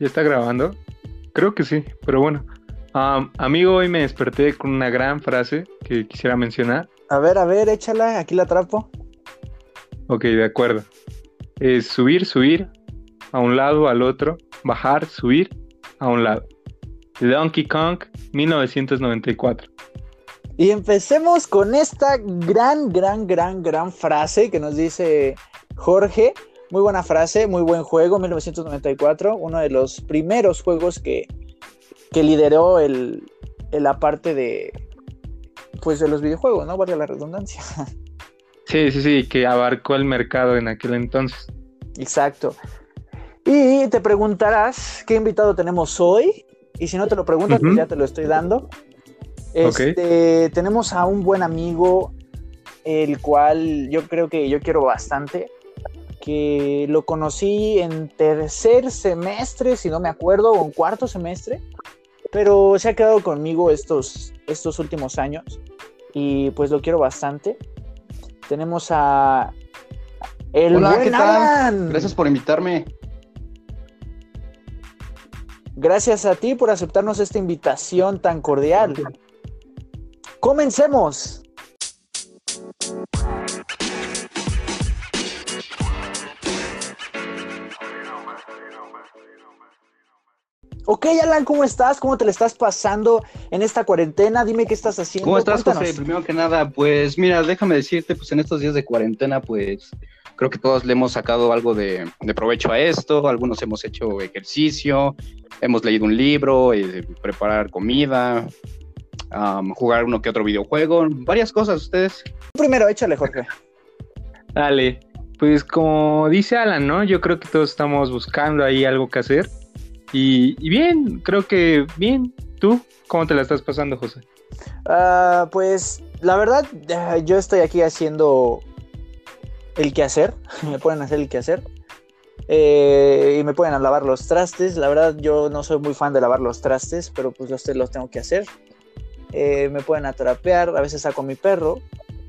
¿Ya está grabando? Creo que sí, pero bueno. Am, amigo, hoy me desperté con una gran frase que quisiera mencionar. A ver, a ver, échala, aquí la atrapo. Ok, de acuerdo. Es subir, subir, a un lado, al otro, bajar, subir, a un lado. Donkey Kong, 1994. Y empecemos con esta gran, gran, gran, gran frase que nos dice Jorge. Muy buena frase, muy buen juego, 1994, uno de los primeros juegos que, que lideró el, el la parte de, pues de los videojuegos, ¿no? Vale la redundancia. Sí, sí, sí, que abarcó el mercado en aquel entonces. Exacto. Y te preguntarás qué invitado tenemos hoy. Y si no te lo preguntas, pues ya te lo estoy dando. Este, Tenemos a un buen amigo, el cual yo creo que yo quiero bastante. Que lo conocí en tercer semestre, si no me acuerdo, o en cuarto semestre. Pero se ha quedado conmigo estos, estos últimos años. Y pues lo quiero bastante. Tenemos a. El Hola, buen ¿qué tal? Gracias por invitarme. Gracias a ti por aceptarnos esta invitación tan cordial. Comencemos. Ok, Alan, ¿cómo estás? ¿Cómo te le estás pasando en esta cuarentena? Dime qué estás haciendo. ¿Cómo estás, Cuéntanos. José? Primero que nada, pues mira, déjame decirte, pues en estos días de cuarentena, pues creo que todos le hemos sacado algo de, de provecho a esto, algunos hemos hecho ejercicio, hemos leído un libro, eh, preparar comida, jugar uno que otro videojuego, varias cosas, ustedes. Primero, échale, Jorge. Dale, pues como dice Alan, ¿no? Yo creo que todos estamos buscando ahí algo que hacer. Y, bien, creo que bien. ¿Tú cómo te la estás pasando, José? Ah, pues la verdad, ah, yo estoy aquí haciendo el quehacer. Me pueden hacer el quehacer. Eh, y me pueden lavar los trastes. La verdad, yo no soy muy fan de lavar los trastes, pero pues los, los tengo que hacer. Eh, me pueden atrapear, a veces saco mi perro.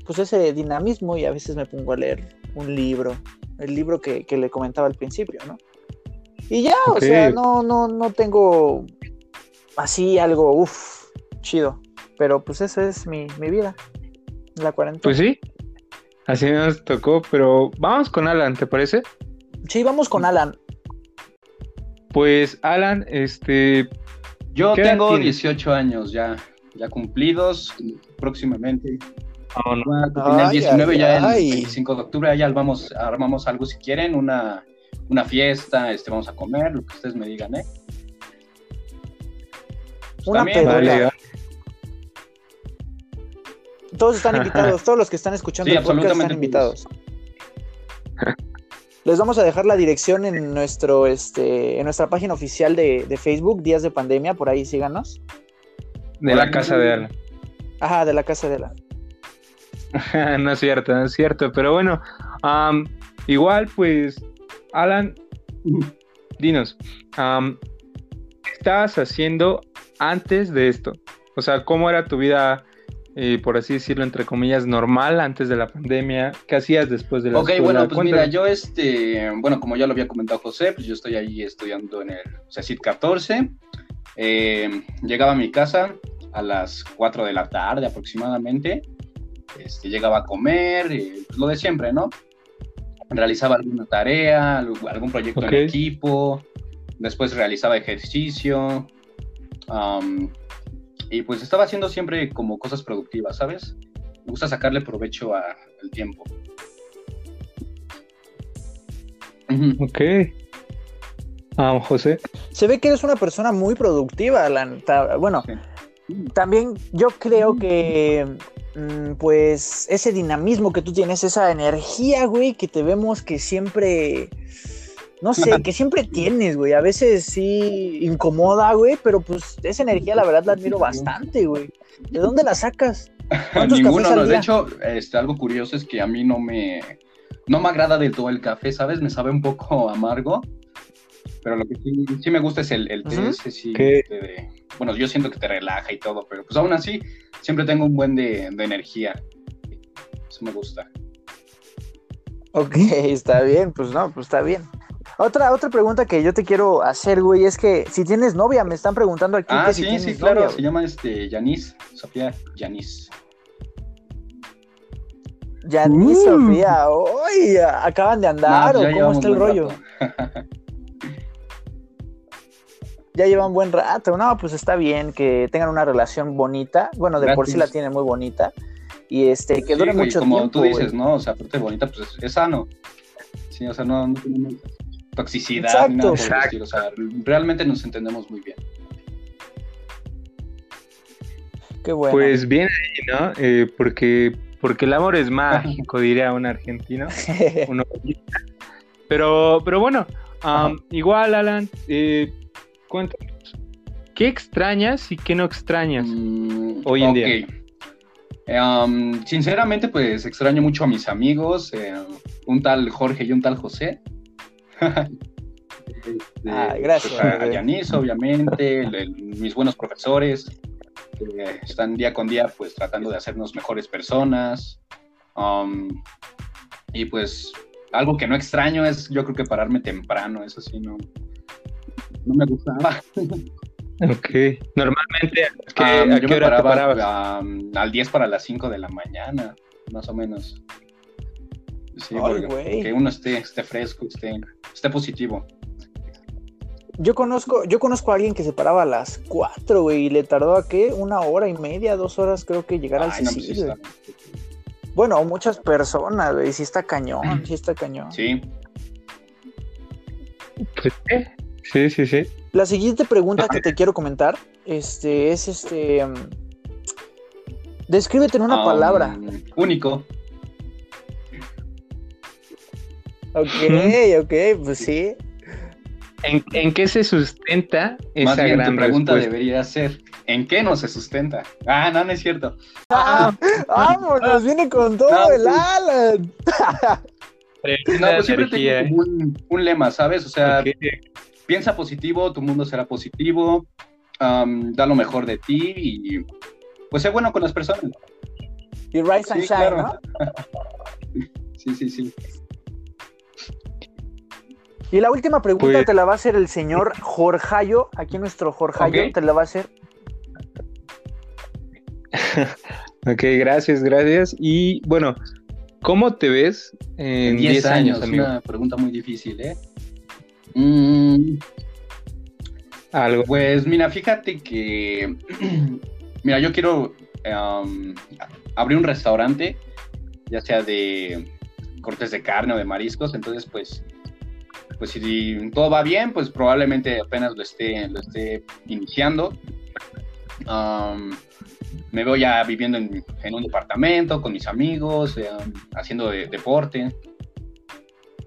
Pues ese dinamismo y a veces me pongo a leer un libro. El libro que, que le comentaba al principio, ¿no? Y ya, o sea, no, no, no tengo así algo, uff, chido. Pero pues eso es mi, mi vida. La cuarentena. Pues sí, así nos tocó, pero vamos con Alan, ¿te parece? Sí, vamos con Alan. Pues Alan, este, Yo ¿Qué edad tengo tienes? 18 años ya, ya cumplidos próximamente. oh, no. Voy a cumplir el Ay, 19 ay, ya el ay. 25 de octubre, ya vamos, armamos algo si quieren, una, una fiesta, este, vamos a comer, lo que ustedes me digan, ¿eh? Pues Una dale. Todos están invitados, todos los que están escuchando Sí, el podcast están invitados. Les vamos a dejar la dirección en nuestro este en nuestra página oficial de, de Facebook, Días de Pandemia, por ahí síganos. de la casa de Alan. Ajá, de la casa de Alan. no es cierto, no es cierto, pero bueno, igual pues, Alan, dinos, ¿qué estabas haciendo antes de esto? O sea, ¿cómo era tu vida, eh, por así decirlo, entre comillas, normal antes de la pandemia? ¿Qué hacías después de la Ok, escuela? bueno, pues mira, yo este, bueno, como ya lo había comentado José, pues yo estoy ahí estudiando en el CECIT 14. Eh, llegaba a mi casa a las 4 de la tarde aproximadamente. Este, llegaba a comer, eh, pues lo de siempre, ¿no? Realizaba alguna tarea, algún proyecto en equipo, después realizaba ejercicio. y pues estaba haciendo siempre como cosas productivas, ¿sabes? Me gusta sacarle provecho a- al tiempo. Ok. Ah, José. Se ve que eres una persona muy productiva, Alan. Bueno, Sí. también yo creo que pues ese dinamismo que tú tienes, esa energía, güey, que te vemos que siempre, no sé, que siempre tienes, güey. A veces sí incomoda, güey, pero pues esa energía la verdad la admiro bastante, güey. ¿De dónde la sacas? ¿Cuántos Ninguno, no. De hecho, este, algo curioso es que a mí no me, no me agrada del todo el café, ¿sabes? Me sabe un poco amargo. Pero lo que sí, sí me gusta es el, el té, Ujú. ese sí, ¿Qué? este de- bueno, yo siento que te relaja y todo, pero pues aún así, siempre tengo un buen de, de energía. Eso me gusta. Ok, está bien, pues no, pues está bien. Otra, otra pregunta que yo te quiero hacer, güey, es que si tienes novia, me están preguntando aquí Ah, que si sí, tienes sí, claro. novia, Se llama este Yanis, Sofía Yanis. Yanis, Uh. Sofía, uy, acaban de andar No, o cómo está el rollo. Ya llevan buen rato, no, pues está bien que tengan una relación bonita, bueno, de por sí la tienen muy bonita y este que Sí, dure güey, mucho como tiempo. tú dices, güey. ¿no? O sea, aparte de bonita, pues es, es sano. Sí, o sea, no, no tenemos toxicidad ni nada por el Exacto. estilo. O sea, realmente nos entendemos muy bien. Qué bueno. Pues bien ahí, ¿no? Eh, porque, porque el amor es mágico, diría un argentino. un novelista. Pero, pero bueno, am, igual, Alan, eh, cuéntanos, ¿qué extrañas y qué no extrañas? Mm, Hoy en ok. día. Um, sinceramente, pues extraño mucho a mis amigos, eh, un tal Jorge y un tal José. Este, Ay, gracias, pues, a, a. Yanis, obviamente, el- el- mis buenos profesores, que están día con día, pues tratando de hacernos mejores personas. Um, y pues algo que no extraño es, yo creo que pararme temprano, eso sí, no, no me gustaba. Ok, normalmente, ¿a qué, Ah, a yo qué te paraba parabas? ah, al 10 para las 5 de la mañana, más o menos. Sí, Ay, porque- güey. que uno esté, esté fresco, esté, esté positivo. Yo conozco, yo conozco a alguien que se paraba a las 4, güey, y le tardó a qué, una hora y media, dos horas creo que llegar al Ay, no, pues sí Bueno, muchas personas, güey, sí está cañón, sí está cañón. Sí, Pues, ¿eh? Sí, sí, sí. La siguiente pregunta que te quiero comentar, este, es este, mm, descríbete en una um, palabra. Único. Ok, ok, pues sí. ¿En, en qué se sustenta esa Más bien gran tu pregunta respuesta? debería ser, ¿en qué no se sustenta? Ah, no, no es cierto. ¡Ah! ¡Vámonos! Viene con todo No, el. Alan. No, pues siempre energía, ¿eh? tengo como un, un lema, ¿sabes? O sea. Piensa positivo, tu mundo será positivo, um, da lo mejor de ti y pues sé bueno con las personas. Y Rise and Sí, Shine, claro. ¿no? Sí, sí, sí. Y la última pregunta Pues- te la va a hacer el señor Jorjayo. Aquí nuestro Jorjayo Ok. te la va a hacer. Ok, gracias, gracias. Y bueno, ¿cómo te ves en 10 años, amigo? Una pregunta muy difícil, ¿eh? Mm, Algo. pues mira, fíjate que, mira, yo quiero um, abrir un restaurante, ya sea de cortes de carne o de mariscos, entonces pues, pues si todo va bien, pues probablemente apenas lo esté, lo esté iniciando. Me veo ya viviendo en, un departamento con mis amigos, eh, haciendo de- deporte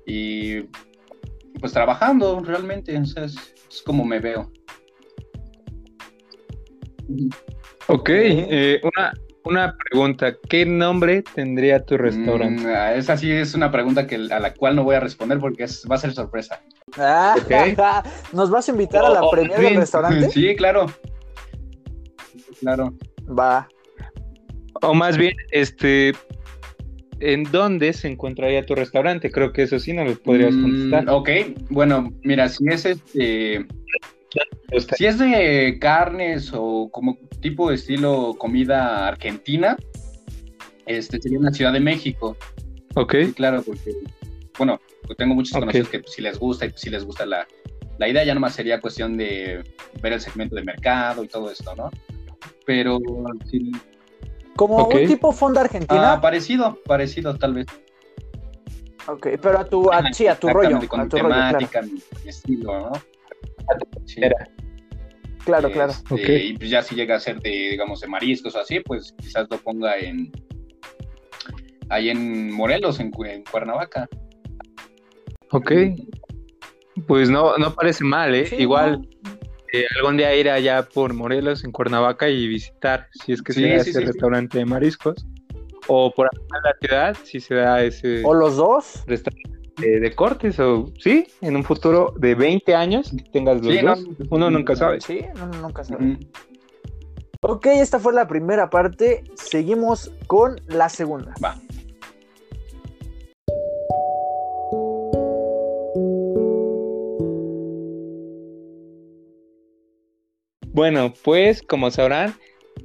y pues trabajando realmente, o sea, es, es como me veo. Ok, eh, una, una pregunta. ¿Qué nombre tendría tu restaurante? Mm, ah, esa sí es una pregunta que, a la cual no voy a responder porque es- va a ser sorpresa. Ah, Ok. ¿Nos vas a invitar a la Oh, premier bien. del restaurante? Sí, claro. Claro. Va. O más bien, este, ¿en dónde se encontraría tu restaurante? Creo que eso sí no lo podrías Mm, contestar. ok, bueno, mira, si es este, si es de carnes o como tipo de estilo comida argentina, este sería en la Ciudad de México. Ok, Sí, claro, porque, bueno, pues tengo muchos conocidos que si les gusta y si les gusta la, la idea, ya nomás sería cuestión de ver el segmento de mercado y todo esto, ¿no? Pero sí, Como un tipo fonda argentina. ah, parecido, parecido tal vez. ok, pero a tu, a, sí, a tu rollo. Con A mi tu rollo, claro. temática, mi, estilo, ¿no? Sí. Claro, claro. Este, Ok. Y pues ya si llega a ser de, digamos, de mariscos o así, pues quizás lo ponga en ahí en Morelos, en, Cu- en Cuernavaca. ok. Pues no, no parece mal, ¿eh? Sí, Igual no. Eh, algún día ir allá por Morelos, en Cuernavaca, y visitar, si es que Sí, se da sí, ese sí, restaurante de mariscos. O por acá en la ciudad, si se da ese O los dos. restaurante de, de cortes, o sí, en un futuro de 20 años, que tengas los no, dos. Uno nunca sabe. Sí, no, no, nunca sabe. Ujú. Ok, esta fue la primera parte. Seguimos con la segunda. Bueno, pues como sabrán,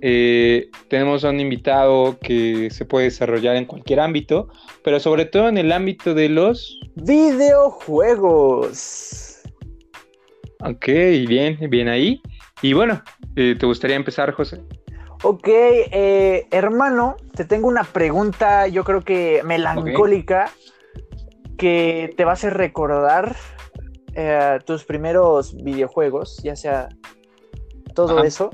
eh, tenemos a un invitado que se puede desarrollar en cualquier ámbito, pero sobre todo en el ámbito de los videojuegos. Ok, bien, bien ahí. Y bueno, eh, ¿te gustaría empezar, José? Ok, eh, hermano, te tengo una pregunta, yo creo que melancólica, que te va a hacer recordar tus primeros videojuegos, ya sea todo eso.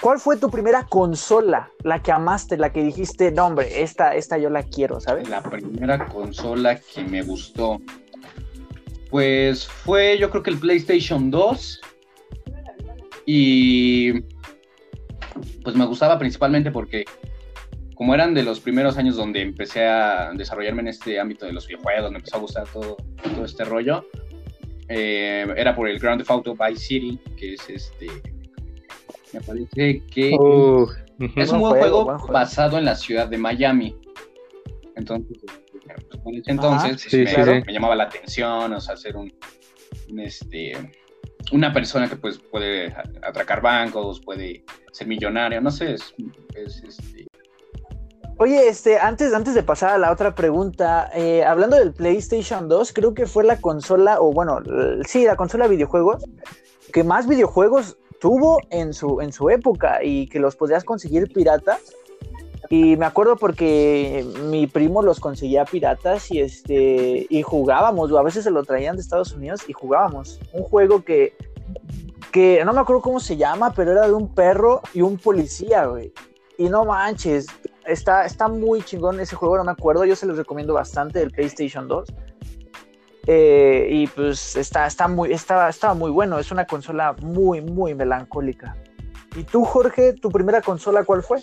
¿Cuál fue tu primera consola, la que amaste, la que dijiste, no hombre, esta, esta yo la quiero, ¿sabes? La primera consola que me gustó, pues fue yo creo que el PlayStation 2 y pues me gustaba principalmente porque como eran de los primeros años donde empecé a desarrollarme en este ámbito de los videojuegos, me empezó a gustar todo, todo este rollo, eh, era por el Grand Theft Auto Vice City, que es este. Me parece que Uh, es un buen juego, basado en la ciudad de Miami. Entonces, entonces pues, sí, me, sí, sí. me llamaba la atención, o sea, ser un, un, este una persona que pues puede atracar bancos, puede ser millonario, no sé, es, es, este, Oye, este, antes, antes de pasar a la otra pregunta, eh, hablando del PlayStation 2, creo que fue la consola, o bueno, sí, la consola de videojuegos, que más videojuegos tuvo en su, en su época y que los podías conseguir piratas. Y me acuerdo porque mi primo los conseguía piratas y este y jugábamos, o a veces se lo traían de Estados Unidos y jugábamos. Un juego que, que no me acuerdo cómo se llama, pero era de un perro y un policía, güey. Y no manches, está, está muy chingón ese juego, no me acuerdo. Yo se los recomiendo bastante del PlayStation 2. Eh, y pues está, está muy, estaba muy bueno. Es una consola muy, muy melancólica. ¿Y tú, Jorge, tu primera consola cuál fue?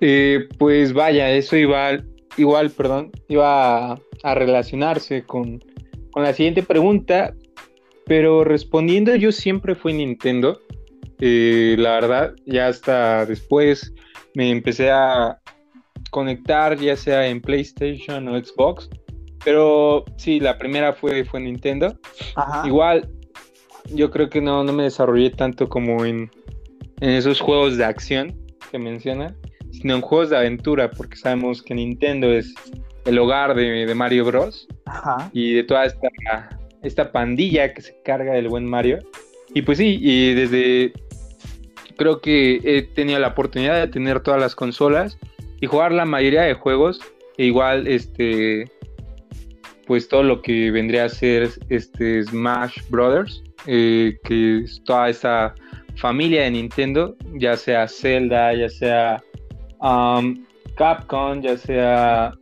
Eh, pues vaya, eso iba, igual, perdón, iba a, relacionarse con, con la siguiente pregunta, pero respondiendo yo siempre fui Nintendo. Eh, la verdad, ya hasta después me empecé a conectar, ya sea en PlayStation o Xbox, pero sí, la primera fue, fue Nintendo. Ajá. Igual, yo creo que no, no me desarrollé tanto como en, en esos juegos de acción que mencionan, sino en juegos de aventura, porque sabemos que Nintendo es el hogar de, de Mario Bros. Ajá. y de toda esta, esta pandilla que se carga del buen Mario. Y pues sí, y desde creo que he tenido la oportunidad de tener todas las consolas y jugar la mayoría de juegos, e igual este pues todo lo que vendría a ser este Smash Brothers, eh, que es toda esa familia de Nintendo, ya sea Zelda, ya sea um, Capcom, ya sea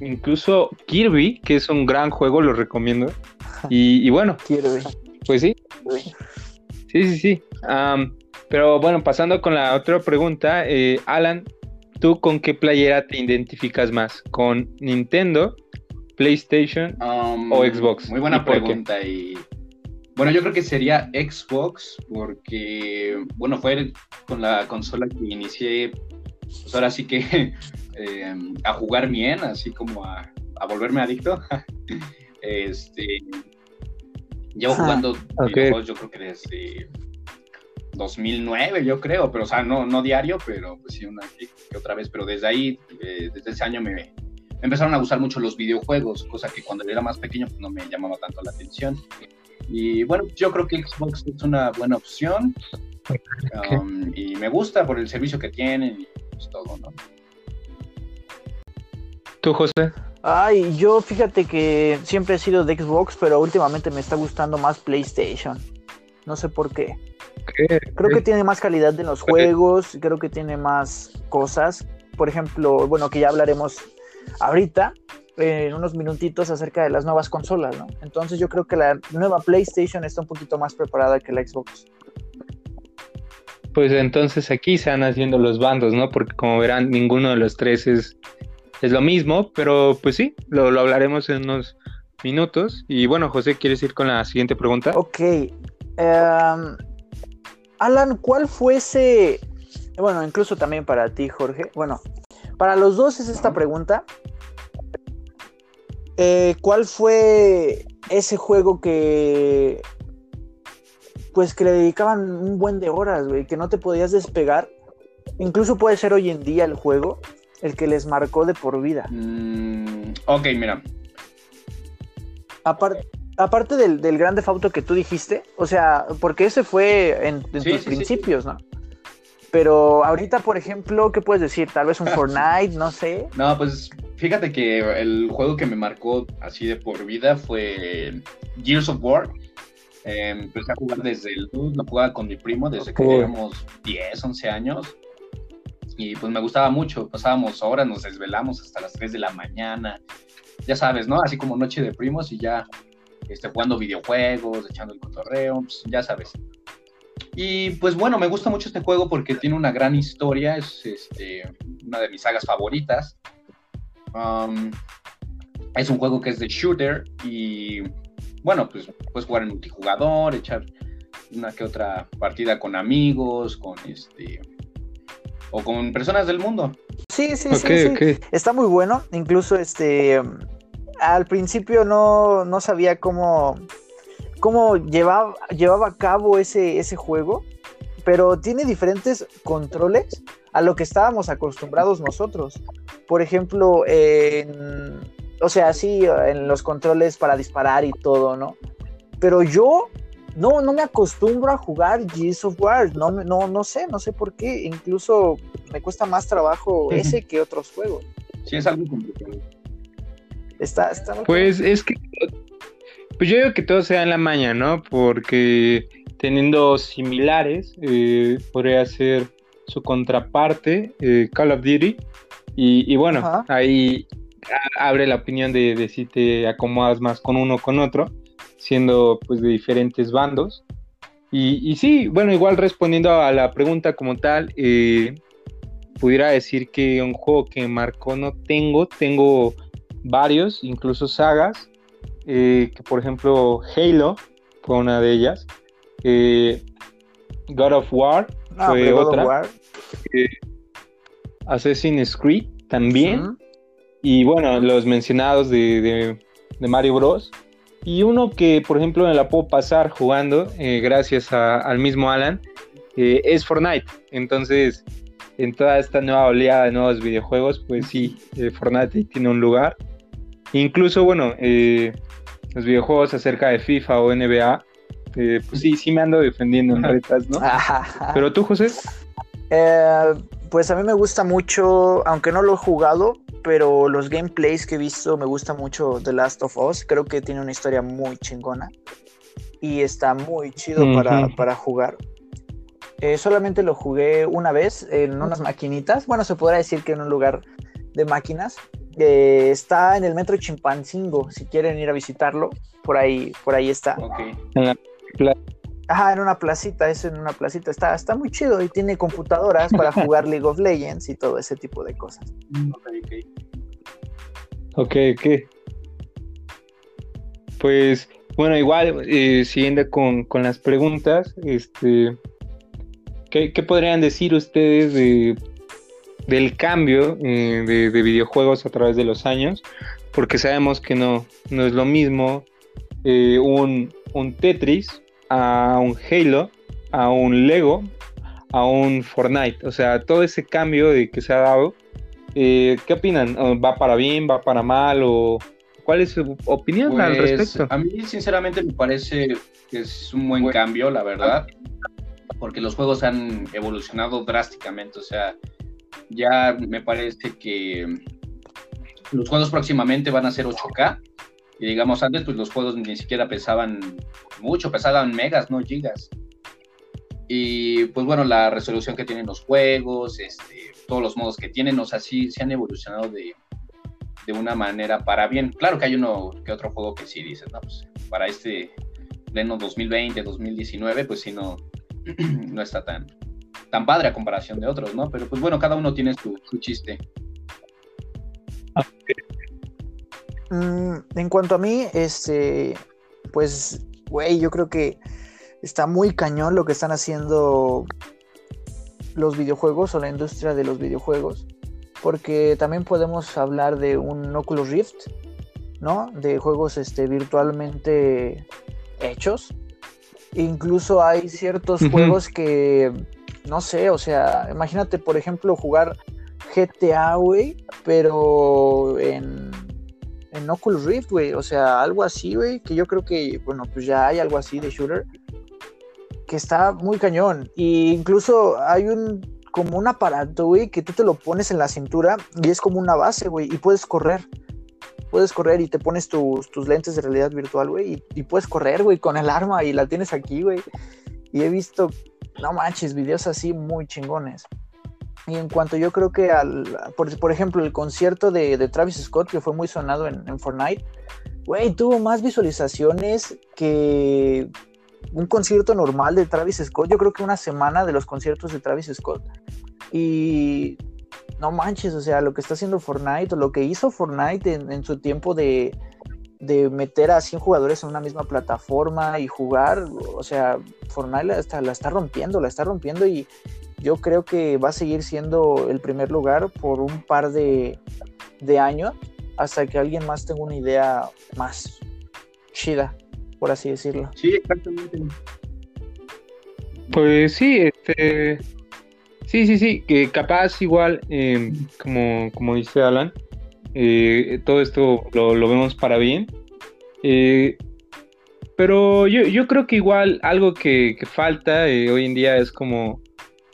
incluso Kirby, que es un gran juego, lo recomiendo. Y, y bueno, güey. pues sí, sí, sí, sí. Pero bueno, pasando con la otra pregunta, eh, Alan, ¿tú con qué playera te identificas más? ¿Con Nintendo, PlayStation? Um, O Xbox. Muy buena pregunta. Y bueno, yo creo que sería Xbox, porque bueno, fue con la consola que inicié, pues ahora sí que eh, a jugar bien, así como a, a volverme adicto. este, llevo jugando videojuegos, yo creo que desde 2009, yo creo, pero o sea, no, no diario, pero pues sí, una que, que otra vez, pero desde ahí, eh, desde ese año me, me empezaron a gustar mucho los videojuegos, cosa que cuando era más pequeño pues, no me llamaba tanto la atención. Y bueno, yo creo que Xbox es una buena opción um, y me gusta por el servicio que tienen y pues todo, ¿no? ¿Tú, José? Ay, yo fíjate que siempre he sido de Xbox, pero últimamente me está gustando más PlayStation. No sé por qué. Creo que tiene más calidad en los juegos, creo que tiene más cosas. Por ejemplo, bueno, que ya hablaremos ahorita, en unos minutitos, acerca de las nuevas consolas, ¿no? Entonces yo creo que la nueva PlayStation está un poquito más preparada que la Xbox. Pues entonces aquí se van haciendo los bandos, ¿no? Porque como verán, ninguno de los tres es, es lo mismo, pero pues sí, lo, lo hablaremos en unos minutos. Y bueno, José, ¿quieres ir con la siguiente pregunta? Ok. em, Alan, ¿cuál fuese, bueno, incluso también para ti, Jorge, bueno, para los dos es esta pregunta. Eh, ¿Cuál fue ese juego que pues que le dedicaban un buen de horas, güey, que no te podías despegar. Incluso puede ser hoy en día el juego el que les marcó de por vida. Mm, ok, mira. aparte del, del grande fauto que tú dijiste, o sea, porque ese fue en, tus principios, ¿no? Pero ahorita, por ejemplo, ¿qué puedes decir? Tal vez un Fortnite, no sé. No, pues fíjate que el juego que me marcó así de por vida fue Gears of War. Em, empecé a jugar desde el lo jugaba con mi primo desde que teníamos 10, 11 años. Y pues me gustaba mucho, pasábamos horas, nos desvelamos hasta las 3 de la mañana. Ya sabes, ¿no? Así como noche de primos y ya este, jugando videojuegos, echando el cotorreo, pues, ya sabes. Y pues bueno, me gusta mucho este juego porque tiene una gran historia, es este, una de mis sagas favoritas. Um, es un juego que es de shooter y bueno, pues puedes jugar en multijugador, echar una que otra partida con amigos, con este o con personas del mundo. Sí, sí, sí, sí. Está muy bueno. Incluso este al principio no, no sabía cómo cómo llevaba, llevaba a cabo ese, ese juego, pero tiene diferentes controles a lo que estábamos acostumbrados nosotros. Por ejemplo, en, o sea, sí, en los controles para disparar y todo, ¿no? Pero yo no, no me acostumbro a jugar Gears of War, no, no, no sé, no sé por qué, incluso me cuesta más trabajo ese que otros juegos. Sí, es algo complicado. Está, está pues es que pues yo digo que todo sea en la maña, ¿no? Porque teniendo similares, eh, podría ser su contraparte, eh, Call of Duty. Y, bueno, ahí abre la opinión de, si te acomodas más con uno o con otro, siendo pues de diferentes bandos. Y, sí, bueno, igual respondiendo a la pregunta como tal, eh, pudiera decir que un juego que marcó no tengo, tengo varios, incluso sagas. Eh, que por ejemplo Halo fue una de ellas, eh, God of War ah, fue otra, eh, Assassin's Creed también, y bueno, los mencionados de, Mario Bros. Y uno que, por ejemplo, me la puedo pasar jugando, gracias al mismo Alan, es Fortnite. Entonces, en toda esta nueva oleada de nuevos videojuegos, pues sí, Fortnite tiene un lugar. Incluso, bueno, los videojuegos acerca de FIFA o NBA, eh, pues sí, sí me ando defendiendo en retas, ¿no? Pero tú, José. Eh, pues a mí me gusta mucho, aunque no lo he jugado, pero los gameplays que he visto me gusta mucho The Last of Us. Creo que tiene una historia muy chingona y está muy chido para, jugar. Eh, solamente lo jugué una vez en unas maquinitas. Bueno, se podrá decir que en un lugar de máquinas está en el metro Chimpancingo, si quieren ir a visitarlo, por ahí, por ahí está. Ajá, en una placita, es en una placita, está, está muy chido y tiene computadoras para jugar League of Legends y todo ese tipo de cosas. Ok, ok. Pues, bueno, igual, eh, siguiendo con, las preguntas, este, ¿qué, ¿qué podrían decir ustedes de del cambio eh, de, videojuegos a través de los años, porque sabemos que no, no es lo mismo eh, un, Tetris a un Halo, a un Lego, a un Fortnite. O sea, todo ese cambio de que se ha dado, eh, ¿qué opinan? ¿Va para bien, va para mal? o ¿Cuál es su opinión al pues, respecto? A mí, sinceramente, me parece que es un buen cambio, la verdad, porque los juegos han evolucionado drásticamente. O sea, ya me parece que los juegos próximamente van a ser 8K. Y digamos, antes pues los juegos ni siquiera pesaban mucho, pesaban megas, no gigas. Y pues bueno, la resolución que tienen los juegos, este, todos los modos que tienen, o sea, sí se han evolucionado de, de una manera para bien. Claro que hay uno que otro juego que sí dices, no, pues para este pleno 2020, 2019, pues sí no, no está tan, tan padre a comparación de otros, ¿no? Pero pues bueno, cada uno tiene su, chiste. Mm, en cuanto a mí, este, pues, güey, yo creo que está muy cañón lo que están haciendo los videojuegos o la industria de los videojuegos, porque también podemos hablar de un Oculus Rift, ¿no? De juegos este, virtualmente hechos Incluso hay ciertos juegos que, no sé, o sea, imagínate, por ejemplo, jugar GTA, güey, pero en, en Oculus Rift, güey, o sea, algo así, güey, que yo creo que, bueno, pues ya hay algo así de shooter que está muy cañón. Y incluso hay un como un aparato, güey, que tú te lo pones en la cintura y es como una base, güey, y puedes correr. Puedes correr y te pones tus, lentes de realidad virtual, güey, y, y, puedes correr, güey, con el arma y la tienes aquí, güey. Y he visto, no manches, videos así muy chingones. Y en cuanto yo creo que al, por, ejemplo, el concierto de, Travis Scott, que fue muy sonado en, Fortnite, güey, tuvo más visualizaciones que un concierto normal de Travis Scott. Yo creo que una semana de los conciertos de Travis Scott. Y no manches, o sea, lo que está haciendo Fortnite, o lo que hizo Fortnite en su tiempo de, de meter a 100 jugadores en una misma plataforma y jugar, o sea, Fortnite la está, la está rompiendo, la está rompiendo y yo creo que va a seguir siendo el primer lugar por un par de, de años hasta que alguien más tenga una idea más chida, por así decirlo. Sí, exactamente. Pues sí, este... Sí, sí, sí, que capaz igual, eh, como, como dice Alan, eh, todo esto lo, vemos para bien. Eh, pero yo, yo, creo que igual algo que, falta eh, hoy en día es como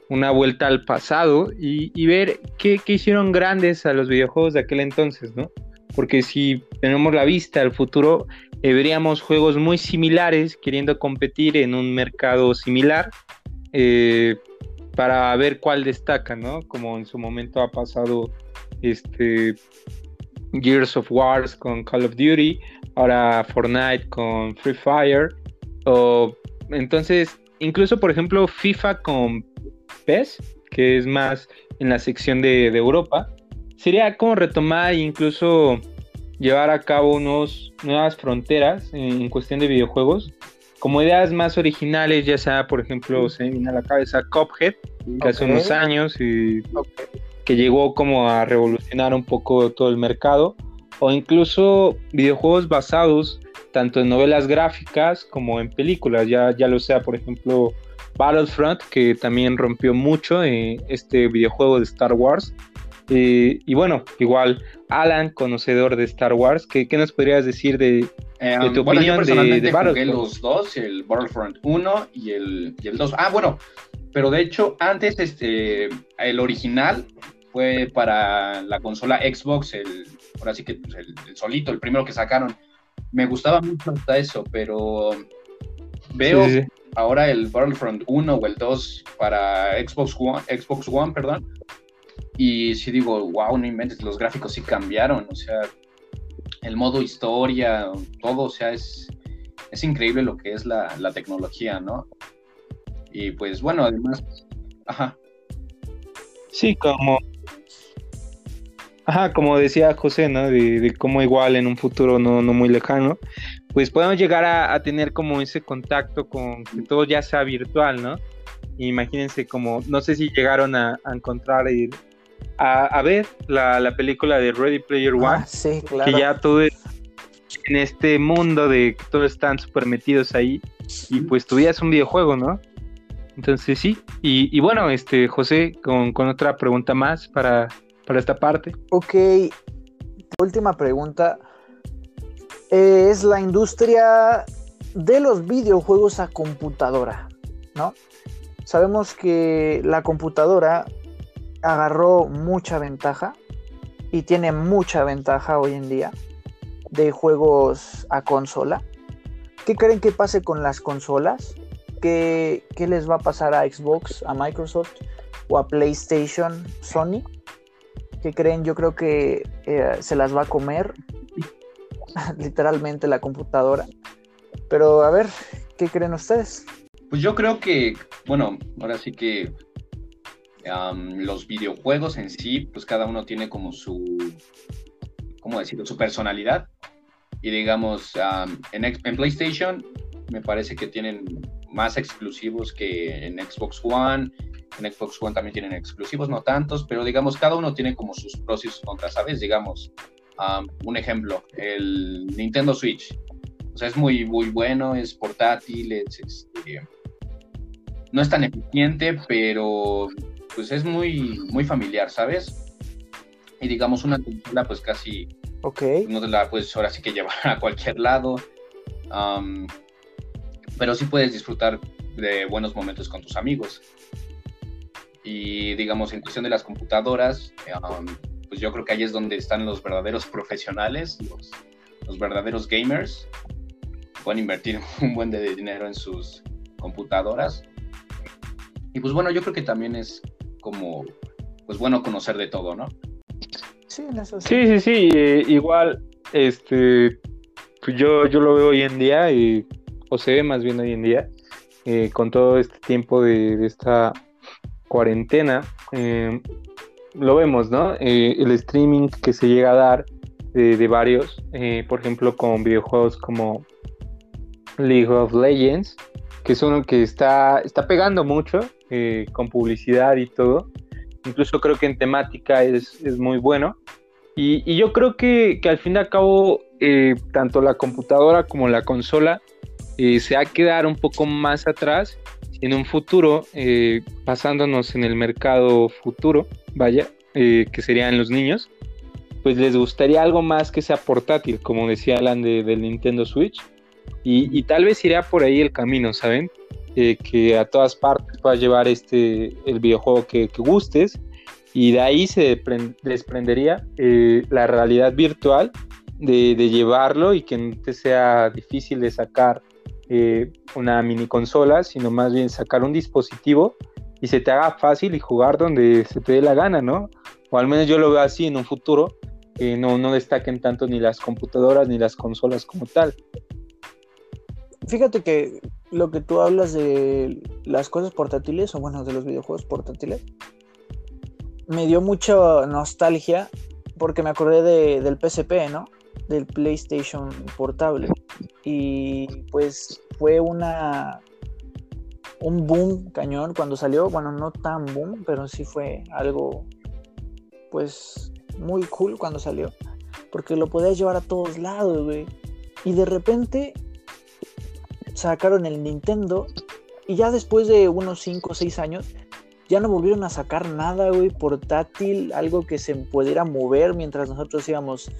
una vuelta al pasado y, ver qué, qué, hicieron grandes a los videojuegos de aquel entonces, ¿no? Porque si tenemos la vista al futuro, veríamos juegos muy similares queriendo competir en un mercado similar para ver cuál destaca, ¿no? Como en su momento ha pasado este Gears of Wars con Call of Duty, ahora Fortnite con Free Fire, o entonces incluso por ejemplo FIFA con PES, que es más en la sección de, de Europa, sería como retomar e incluso llevar a cabo unos nuevas fronteras en, en, cuestión de videojuegos, como ideas más originales, ya sea, por ejemplo, se me viene a la cabeza Cuphead, que okay. hace unos años y okay. Que llegó como a revolucionar un poco todo el mercado, o incluso videojuegos basados tanto en novelas gráficas como en películas, ya, ya lo sea, por ejemplo, Battlefront, que también rompió mucho eh, este videojuego de Star Wars. Eh, y bueno, igual, Alan, conocedor de Star Wars, ¿qué, qué nos podrías decir de, eh, de tu bueno, opinión yo personalmente de, de jugué los dos, el Battlefront 1 y el, y el 2. Ah, bueno, pero de hecho, antes este, el original fue para la consola Xbox, el, ahora sí que pues, el, el solito, el primero que sacaron. Me gustaba mucho hasta eso, pero veo sí, ahora el Battlefront 1 o el 2 para Xbox One, Xbox One, perdón. Y sí digo, wow, no inventes, los gráficos sí cambiaron, o sea, el modo historia, todo, o sea, es, es increíble lo que es la, la tecnología, ¿no? Y pues bueno, además, ajá. Sí, como, ajá, como decía José, ¿no? De, de cómo igual en un futuro no, no muy lejano, pues podemos llegar a, a, tener como ese contacto con que todo ya sea virtual, ¿no? Imagínense como, no sé si llegaron a, a encontrar y a, a, ver la, la, película de Ready Player One, ah, sí, claro. que ya todo es en este mundo de que todos están súper metidos ahí y pues tu vida es un videojuego, ¿no? Entonces sí, y, y bueno, este José, con, con otra pregunta más para, para esta parte. Ok, última pregunta es la industria de los videojuegos a computadora, ¿no? Sabemos que la computadora agarró mucha ventaja y tiene mucha ventaja hoy en día de juegos a consola. ¿Qué creen que pase con las consolas? ¿Qué, qué les va a pasar a Xbox, a Microsoft o a PlayStation, Sony? ¿Qué creen? Yo creo que eh, se las va a comer literalmente la computadora. Pero a ver, ¿qué creen ustedes? Pues yo creo que, bueno, ahora sí que los videojuegos en sí, pues cada uno tiene como su, ¿cómo decirlo? Su personalidad. Y digamos, en PlayStation me parece que tienen más exclusivos que en Xbox One. En Xbox One también tienen exclusivos, no tantos, pero digamos, cada uno tiene como sus pros y sus contras, ¿sabes? Digamos, Um, un ejemplo, el Nintendo Switch. O sea, es muy, muy bueno, es portátil, es, este, no es tan eficiente, pero pues es muy, muy familiar, ¿sabes? Y digamos una consola pues casi okay. no te la puedes ahora sí que llevar a cualquier lado, pero sí puedes disfrutar de buenos momentos con tus amigos. Y digamos, en cuestión de las computadoras, pues yo creo que ahí es donde están los verdaderos profesionales, los, los verdaderos gamers. Pueden invertir un buen de dinero en sus computadoras. Y pues bueno, yo creo que también es como, pues bueno conocer de todo, ¿no? Sí, eso sí. Sí, sí, sí. Eh, igual, este, pues yo, yo lo veo hoy en día, y, o se ve más bien hoy en día, eh, con todo este tiempo de, esta cuarentena, eh, lo vemos, ¿no? el streaming que se llega a dar de, varios, por ejemplo, con videojuegos como League of Legends, que es uno que está, está pegando mucho con publicidad y todo. Incluso creo que en temática es, es muy bueno. Y, y, yo creo que, que, al fin y al cabo, eh, tanto la computadora como la consola eh, se va a quedar un poco más atrás en un futuro, eh, pasándonos en el mercado futuro, vaya, que serían los niños, pues les gustaría algo más que sea portátil, como decía Alan de, del Nintendo Switch. Y, y, tal vez iría por ahí el camino, ¿saben? que a todas partes puedas llevar este, el videojuego que, gustes y de ahí se desprendería eh, la realidad virtual de, llevarlo y que no te sea difícil de sacar eh, una mini consola, sino más bien sacar un dispositivo y se te haga fácil y jugar donde se te dé la gana, ¿no? O al menos yo lo veo así en un futuro, que no, no destaquen tanto ni las computadoras ni las consolas como tal. Fíjate que lo que tú hablas de las cosas portátiles, o bueno, de los videojuegos portátiles, me dio mucha nostalgia porque me acordé de, del PSP, ¿no? Del PlayStation portable. Y pues fue una un boom cañón cuando salió. Bueno, no tan boom, pero sí fue algo pues muy cool cuando salió. Porque lo podías llevar a todos lados, güey. Y de repente sacaron el Nintendo y ya después de unos 5 o 6 años ya no volvieron a sacar nada, güey, portátil, algo que se pudiera mover mientras nosotros íbamos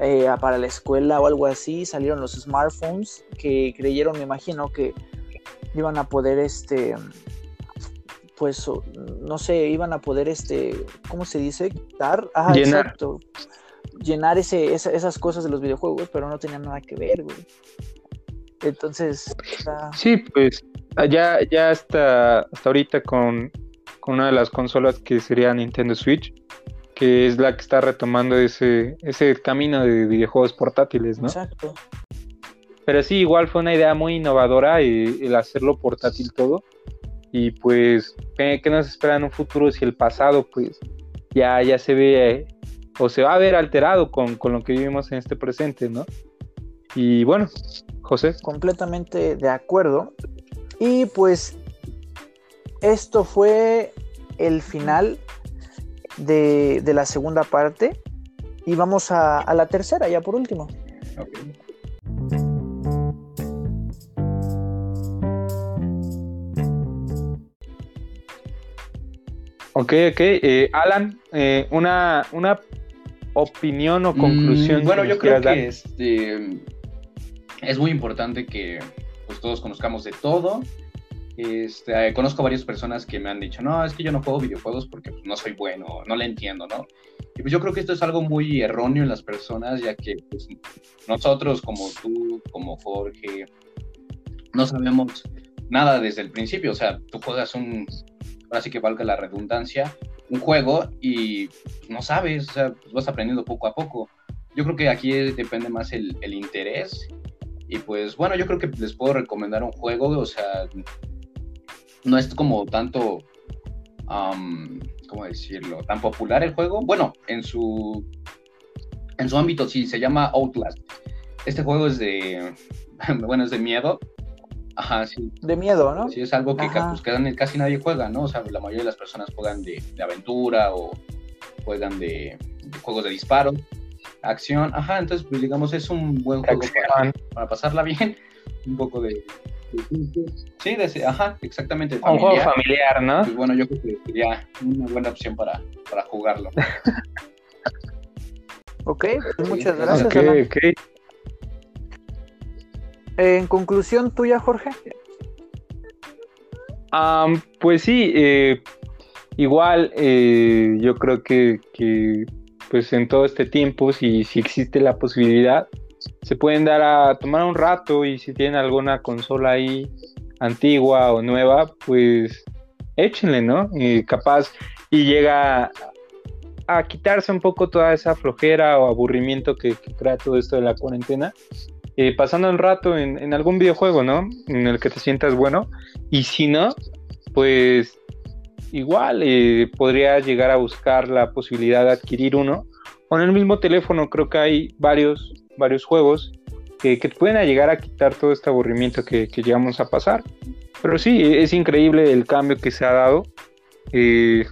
eh, para la escuela o algo así. Salieron los smartphones que creyeron, me imagino, que iban a poder, este, pues, no sé, iban a poder, este, ¿cómo se dice? Dar, ah, llenar. exacto. Llenar ese, esas cosas de los videojuegos, pero no tenían nada que ver, güey. Entonces. Sí, pues ya, ya hasta, hasta ahorita con, una de las consolas que sería Nintendo Switch, que es la que está retomando ese, ese camino de videojuegos portátiles, ¿no? Exacto. Pero sí, igual fue una idea muy innovadora el, hacerlo portátil todo. Y pues, ¿qué, nos espera en un futuro si el pasado, pues, ya, ya se ve o se va a ver alterado con, con lo que vivimos en este presente, ¿no? Y bueno, José. Completamente de acuerdo. Y pues esto fue el final de, la segunda parte. Y vamos a, la tercera, ya por último. Ok, ok. Eh, Alan, eh, una, una opinión o conclusión. Mm, bueno, yo creo que este, es muy importante que pues, todos conozcamos de todo. Este, eh, conozco varias personas que me han dicho, no, es que yo no juego videojuegos porque pues, no soy bueno, no le entiendo, ¿no? Y pues yo creo que esto es algo muy erróneo en las personas, ya que pues, nosotros, como tú, como Jorge, no sabemos nada desde el principio. O sea, tú juegas un, ahora sí que valga la redundancia, un juego y no sabes, o sea, pues, vas aprendiendo poco a poco. Yo creo que aquí depende más el, el interés y pues bueno, yo creo que les puedo recomendar un juego, o sea, no es como tanto, ¿cómo decirlo? Tan popular el juego. Bueno, en su, en su ámbito sí, se llama Outlast. Este juego es de, bueno, es de miedo. Ajá, sí. De miedo, ¿no? Sí, es algo que pues, casi nadie juega, ¿no? O sea, la mayoría de las personas juegan de, aventura o juegan de, de juegos de disparo. acción, ajá, entonces pues digamos es un buen juego para, pasarla bien, un poco de... sí, de, ajá, exactamente. Un juego familiar, ¿no? Pues bueno, yo creo que sería una buena opción para, para jugarlo. ok, pues muchas gracias. Okay, okay. en conclusión tuya, Jorge. pues sí, eh, igual eh, yo creo que, que pues en todo este tiempo, si, si existe la posibilidad, se pueden dar a tomar un rato y si tienen alguna consola ahí antigua o nueva, pues échenle, ¿no? capaz y llega a quitarse un poco toda esa flojera o aburrimiento que, crea todo esto de la cuarentena, eh, pasando un rato en, en, algún videojuego, ¿no? En el que te sientas bueno. Y si no, pues igual eh, podría llegar a buscar la posibilidad de adquirir uno. Con el mismo teléfono creo que hay varios, varios juegos que, pueden llegar a quitar todo este aburrimiento que, que, llegamos a pasar. Pero sí, es increíble el cambio que se ha dado eh,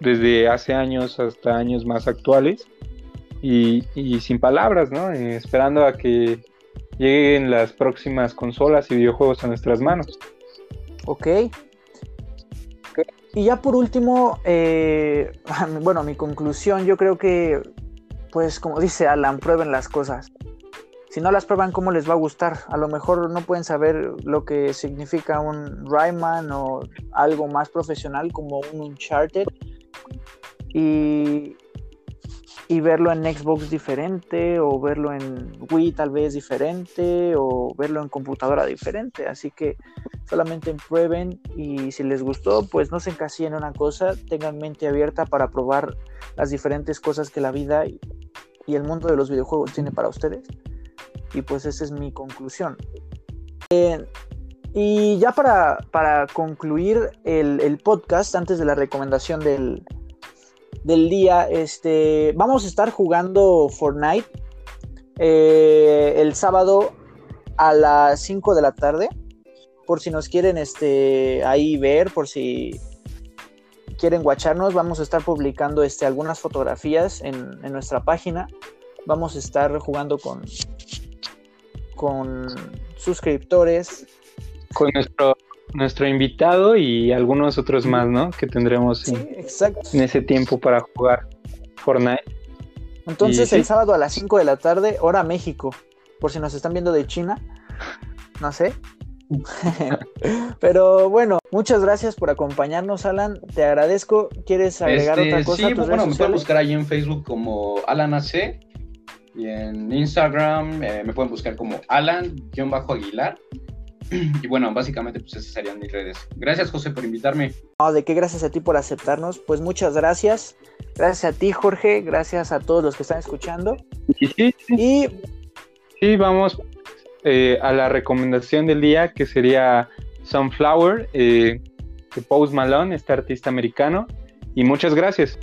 desde hace años hasta años más actuales. Y, y sin palabras, ¿no? Eh, esperando a que lleguen las próximas consolas y videojuegos a nuestras manos. Ok, y ya por último, eh, bueno, mi conclusión, yo creo que, pues como dice Alan, prueben las cosas. Si no las prueban, ¿cómo les va a gustar? A lo mejor no pueden saber lo que significa un Rayman o algo más profesional como un Uncharted. Y, verlo en Xbox diferente o verlo en Wii tal vez diferente o verlo en computadora diferente. Así que solamente prueben y si les gustó, pues no se encasillen en una cosa, tengan mente abierta para probar las diferentes cosas que la vida y, el mundo de los videojuegos tiene para ustedes. Y pues esa es mi conclusión. Eh, y ya para, para concluir el, podcast, antes de la recomendación del, del día, este, vamos a estar jugando Fortnite eh, el sábado a las 5 de la tarde. Por si nos quieren este, ahí ver, por si quieren guacharnos, vamos a estar publicando este, algunas fotografías en nuestra página. Vamos a estar jugando con, con suscriptores. Con nuestro nuestro invitado y algunos otros más, ¿no? Que tendremos en, ese tiempo para jugar Fortnite. Entonces el sábado a las 5 de la tarde, hora México, por si nos están viendo de China, no sé. Pero bueno, muchas gracias por acompañarnos, Alan. Te agradezco. ¿Quieres agregar este, otra cosa? Sí, bueno, me pueden buscar ahí en Facebook como Alan AC y en Instagram eh, me pueden buscar como Alan-Aguilar. Y bueno, básicamente pues esas serían mis redes. Gracias José por invitarme. No, de qué gracias a ti por aceptarnos. Pues muchas gracias. Gracias a ti Jorge, gracias a todos los que están escuchando. Sí, sí, Y sí, vamos eh, a la recomendación del día que sería Sunflower eh, de Post Malone, este artista americano. Y muchas gracias.